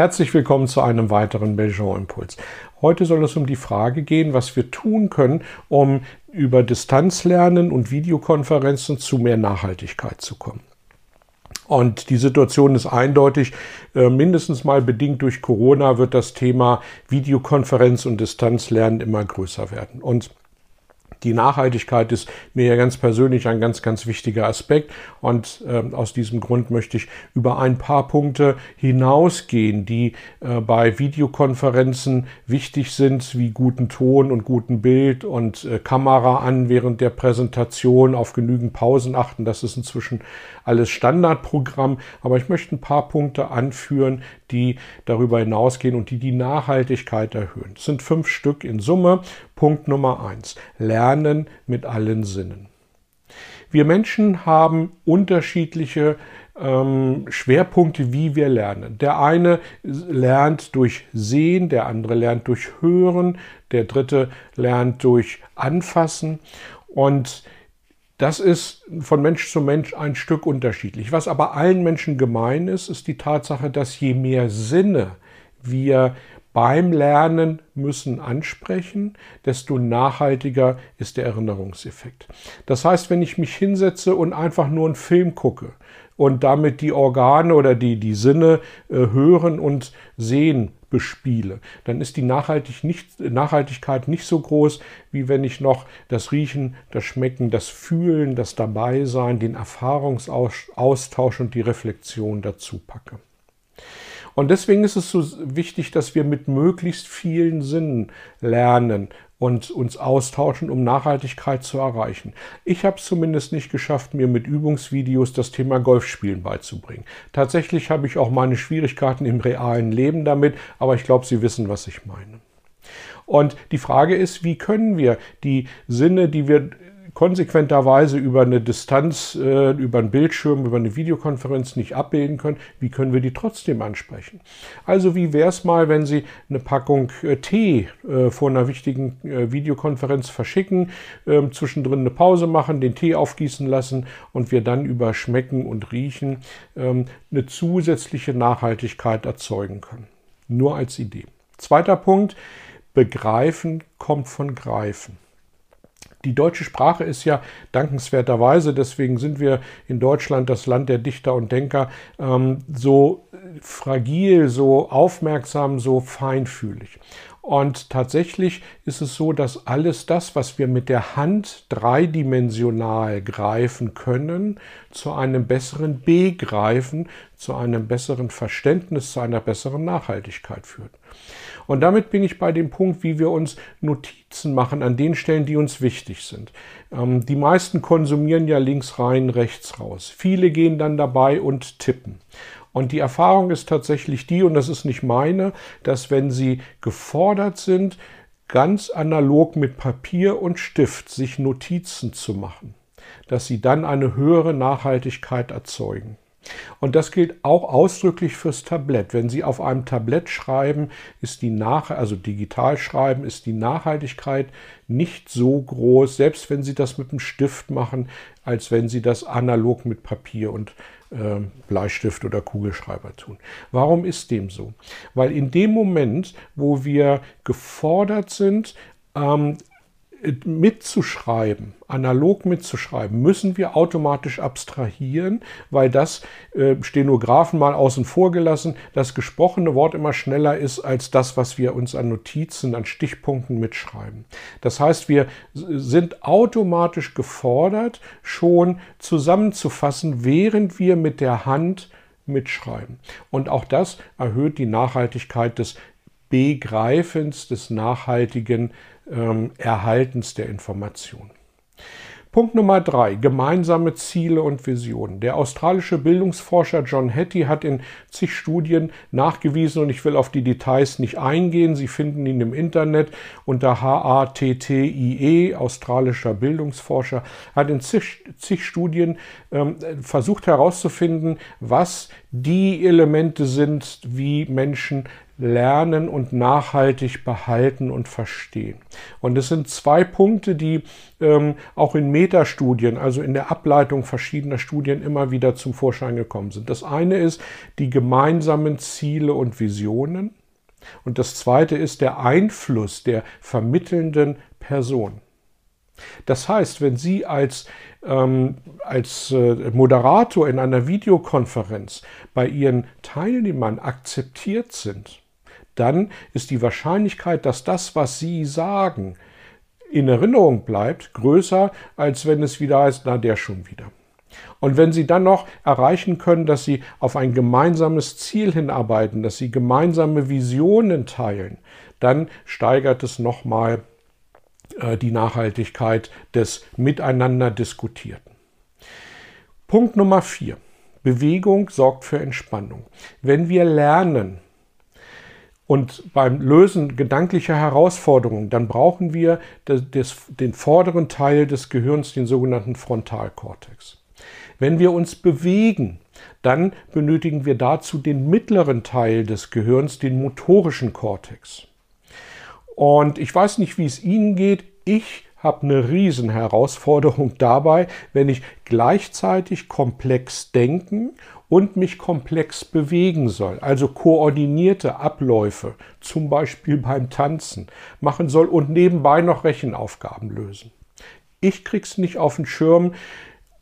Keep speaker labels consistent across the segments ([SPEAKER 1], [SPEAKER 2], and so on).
[SPEAKER 1] Herzlich willkommen zu einem weiteren Belgian Impuls. Heute soll es um die Frage gehen, was wir tun können, um über Distanzlernen und Videokonferenzen zu mehr Nachhaltigkeit zu kommen. Und die Situation ist eindeutig, äh, mindestens mal bedingt durch Corona wird das Thema Videokonferenz und Distanzlernen immer größer werden. Und die Nachhaltigkeit ist mir ja ganz persönlich ein ganz, ganz wichtiger Aspekt. Und äh, aus diesem Grund möchte ich über ein paar Punkte hinausgehen, die äh, bei Videokonferenzen wichtig sind, wie guten Ton und guten Bild und äh, Kamera an während der Präsentation, auf genügend Pausen achten. Das ist inzwischen alles Standardprogramm. Aber ich möchte ein paar Punkte anführen, die darüber hinausgehen und die die Nachhaltigkeit erhöhen. Es sind fünf Stück in Summe. Punkt Nummer eins. Lernen mit allen Sinnen. Wir Menschen haben unterschiedliche ähm, Schwerpunkte, wie wir lernen. Der eine lernt durch Sehen, der andere lernt durch Hören, der dritte lernt durch Anfassen. Und das ist von Mensch zu Mensch ein Stück unterschiedlich. Was aber allen Menschen gemein ist, ist die Tatsache, dass je mehr Sinne wir beim Lernen müssen ansprechen, desto nachhaltiger ist der Erinnerungseffekt. Das heißt, wenn ich mich hinsetze und einfach nur einen Film gucke und damit die Organe oder die, die Sinne äh, hören und sehen bespiele, dann ist die Nachhaltig nicht, Nachhaltigkeit nicht so groß, wie wenn ich noch das Riechen, das Schmecken, das Fühlen, das Dabeisein, den Erfahrungsaustausch und die Reflexion dazu packe. Und deswegen ist es so wichtig, dass wir mit möglichst vielen Sinnen lernen und uns austauschen, um Nachhaltigkeit zu erreichen. Ich habe es zumindest nicht geschafft, mir mit Übungsvideos das Thema Golfspielen beizubringen. Tatsächlich habe ich auch meine Schwierigkeiten im realen Leben damit, aber ich glaube, Sie wissen, was ich meine. Und die Frage ist, wie können wir die Sinne, die wir konsequenterweise über eine Distanz, äh, über einen Bildschirm, über eine Videokonferenz nicht abbilden können, wie können wir die trotzdem ansprechen? Also wie wäre es mal, wenn Sie eine Packung äh, Tee äh, vor einer wichtigen Videokonferenz verschicken, ähm, zwischendrin eine Pause machen, den Tee aufgießen lassen und wir dann über Schmecken und Riechen ähm, eine zusätzliche Nachhaltigkeit erzeugen können. Nur als Idee. Zweiter Punkt, begreifen kommt von greifen. Die deutsche Sprache ist ja dankenswerterweise, deswegen sind wir in Deutschland das Land der Dichter und Denker, ähm, so fragil, so aufmerksam, so feinfühlig. Und tatsächlich ist es so, dass alles das, was wir mit der Hand dreidimensional greifen können, zu einem besseren Begreifen, zu einem besseren Verständnis, zu einer besseren Nachhaltigkeit führt. Und damit bin ich bei dem Punkt, wie wir uns Notizen machen an den Stellen, die uns wichtig sind. Ähm, die meisten konsumieren ja links rein, rechts raus. Viele gehen dann dabei und tippen. Und die Erfahrung ist tatsächlich die, und das ist nicht meine, dass wenn sie gefordert sind, ganz analog mit Papier und Stift sich Notizen zu machen, dass sie dann eine höhere Nachhaltigkeit erzeugen. Und das gilt auch ausdrücklich fürs Tablett. Wenn Sie auf einem Tablett schreiben, ist die Nach also digital schreiben, ist die Nachhaltigkeit nicht so groß, selbst wenn Sie das mit einem Stift machen, als wenn Sie das analog mit Papier und äh, Bleistift oder Kugelschreiber tun. Warum ist dem so? Weil in dem Moment, wo wir gefordert sind, ähm, mitzuschreiben, analog mitzuschreiben, müssen wir automatisch abstrahieren, weil das äh, Stenografen mal außen vor gelassen, das gesprochene Wort immer schneller ist als das, was wir uns an Notizen, an Stichpunkten mitschreiben. Das heißt, wir sind automatisch gefordert, schon zusammenzufassen, während wir mit der Hand mitschreiben. Und auch das erhöht die Nachhaltigkeit des Begreifens, des nachhaltigen ähm, Erhaltens der Information. Punkt Nummer drei, gemeinsame Ziele und Visionen. Der australische Bildungsforscher John Hattie hat in zig Studien nachgewiesen, und ich will auf die Details nicht eingehen, Sie finden ihn im Internet unter H-A-T-T-I-E, australischer Bildungsforscher, hat in zig, zig Studien ähm, versucht herauszufinden, was die Elemente sind, wie Menschen lernen und nachhaltig behalten und verstehen. Und es sind zwei Punkte, die ähm, auch in Metastudien, also in der Ableitung verschiedener Studien immer wieder zum Vorschein gekommen sind. Das eine ist die gemeinsamen Ziele und Visionen. Und das zweite ist der Einfluss der vermittelnden Person. Das heißt, wenn Sie als, ähm, als äh, Moderator in einer Videokonferenz bei Ihren Teilnehmern akzeptiert sind, dann ist die Wahrscheinlichkeit, dass das, was Sie sagen, in Erinnerung bleibt, größer, als wenn es wieder heißt, na der schon wieder. Und wenn Sie dann noch erreichen können, dass Sie auf ein gemeinsames Ziel hinarbeiten, dass Sie gemeinsame Visionen teilen, dann steigert es nochmal die Nachhaltigkeit des Miteinander Diskutierten. Punkt Nummer vier. Bewegung sorgt für Entspannung. Wenn wir lernen, und beim Lösen gedanklicher Herausforderungen, dann brauchen wir den vorderen Teil des Gehirns, den sogenannten Frontalkortex. Wenn wir uns bewegen, dann benötigen wir dazu den mittleren Teil des Gehirns, den motorischen Kortex. Und ich weiß nicht, wie es Ihnen geht. Ich habe eine Riesenherausforderung dabei, wenn ich gleichzeitig komplex denken und mich komplex bewegen soll, also koordinierte Abläufe, zum Beispiel beim Tanzen, machen soll und nebenbei noch Rechenaufgaben lösen. Ich krieg's nicht auf den Schirm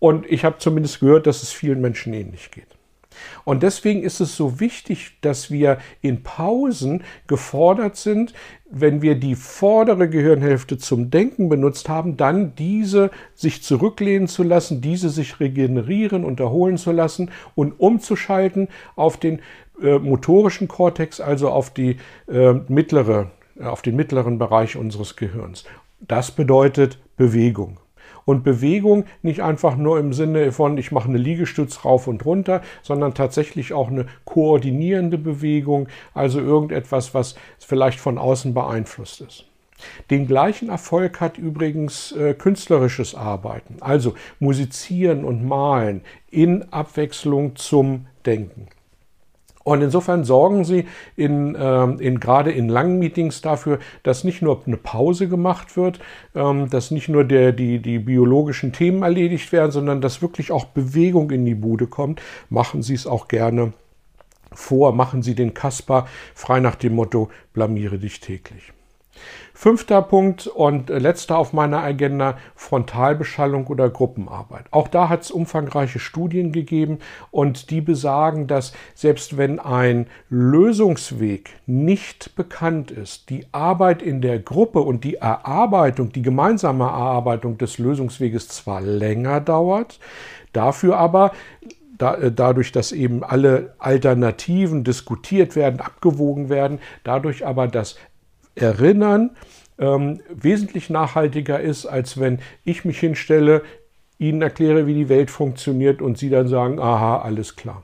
[SPEAKER 1] und ich habe zumindest gehört, dass es vielen Menschen ähnlich geht. Und deswegen ist es so wichtig, dass wir in Pausen gefordert sind, wenn wir die vordere Gehirnhälfte zum Denken benutzt haben, dann diese sich zurücklehnen zu lassen, diese sich regenerieren und erholen zu lassen und umzuschalten auf den äh, motorischen Kortex, also auf die äh, mittlere, auf den mittleren Bereich unseres Gehirns. Das bedeutet Bewegung. Und Bewegung nicht einfach nur im Sinne von, ich mache eine Liegestütz rauf und runter, sondern tatsächlich auch eine koordinierende Bewegung, also irgendetwas, was vielleicht von außen beeinflusst ist. Den gleichen Erfolg hat übrigens äh, künstlerisches Arbeiten, also musizieren und malen in Abwechslung zum Denken. Und insofern sorgen Sie in, ähm, in, gerade in langen Meetings dafür, dass nicht nur eine Pause gemacht wird, ähm, dass nicht nur der, die, die biologischen Themen erledigt werden, sondern dass wirklich auch Bewegung in die Bude kommt. Machen Sie es auch gerne vor, machen Sie den Kasper frei nach dem Motto, blamiere dich täglich. Fünfter Punkt und letzter auf meiner Agenda, Frontalbeschallung oder Gruppenarbeit. Auch da hat es umfangreiche Studien gegeben und die besagen, dass selbst wenn ein Lösungsweg nicht bekannt ist, die Arbeit in der Gruppe und die Erarbeitung, die gemeinsame Erarbeitung des Lösungsweges zwar länger dauert, dafür aber äh, dadurch, dass eben alle Alternativen diskutiert werden, abgewogen werden, dadurch aber das Erinnern ähm, wesentlich nachhaltiger ist, als wenn ich mich hinstelle, Ihnen erkläre, wie die Welt funktioniert und Sie dann sagen, aha, alles klar.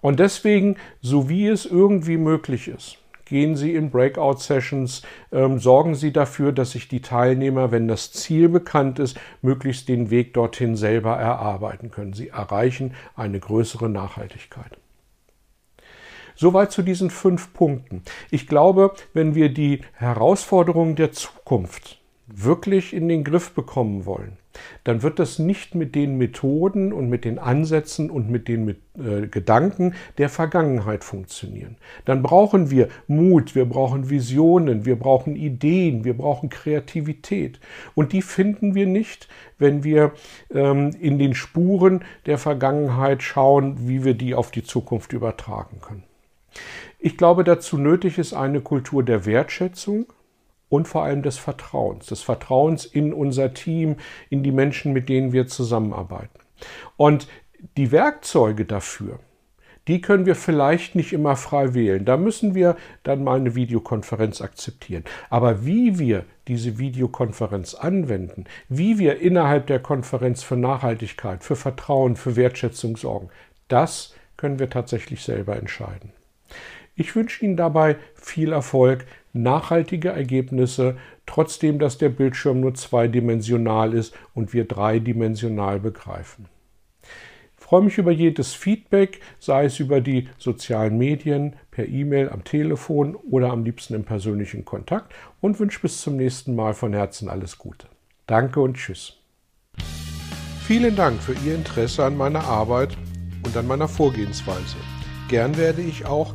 [SPEAKER 1] Und deswegen, so wie es irgendwie möglich ist, gehen Sie in Breakout-Sessions, ähm, sorgen Sie dafür, dass sich die Teilnehmer, wenn das Ziel bekannt ist, möglichst den Weg dorthin selber erarbeiten können. Sie erreichen eine größere Nachhaltigkeit. Soweit zu diesen fünf Punkten. Ich glaube, wenn wir die Herausforderungen der Zukunft wirklich in den Griff bekommen wollen, dann wird das nicht mit den Methoden und mit den Ansätzen und mit den äh, Gedanken der Vergangenheit funktionieren. Dann brauchen wir Mut, wir brauchen Visionen, wir brauchen Ideen, wir brauchen Kreativität. Und die finden wir nicht, wenn wir ähm, in den Spuren der Vergangenheit schauen, wie wir die auf die Zukunft übertragen können. Ich glaube, dazu nötig ist eine Kultur der Wertschätzung und vor allem des Vertrauens, des Vertrauens in unser Team, in die Menschen, mit denen wir zusammenarbeiten. Und die Werkzeuge dafür, Die können wir vielleicht nicht immer frei wählen. Da müssen wir dann mal eine Videokonferenz akzeptieren. Aber wie wir diese Videokonferenz anwenden, wie wir innerhalb der Konferenz für Nachhaltigkeit, für Vertrauen, für Wertschätzung sorgen, das können wir tatsächlich selber entscheiden. Ich wünsche Ihnen dabei viel Erfolg, nachhaltige Ergebnisse, trotzdem dass der Bildschirm nur zweidimensional ist und wir dreidimensional begreifen. Ich freue mich über jedes Feedback, sei es über die sozialen Medien, per E-Mail, am Telefon oder am liebsten im persönlichen Kontakt und wünsche bis zum nächsten Mal von Herzen alles Gute. Danke und Tschüss. Vielen Dank für Ihr Interesse an meiner Arbeit und an meiner Vorgehensweise. Gern werde ich auch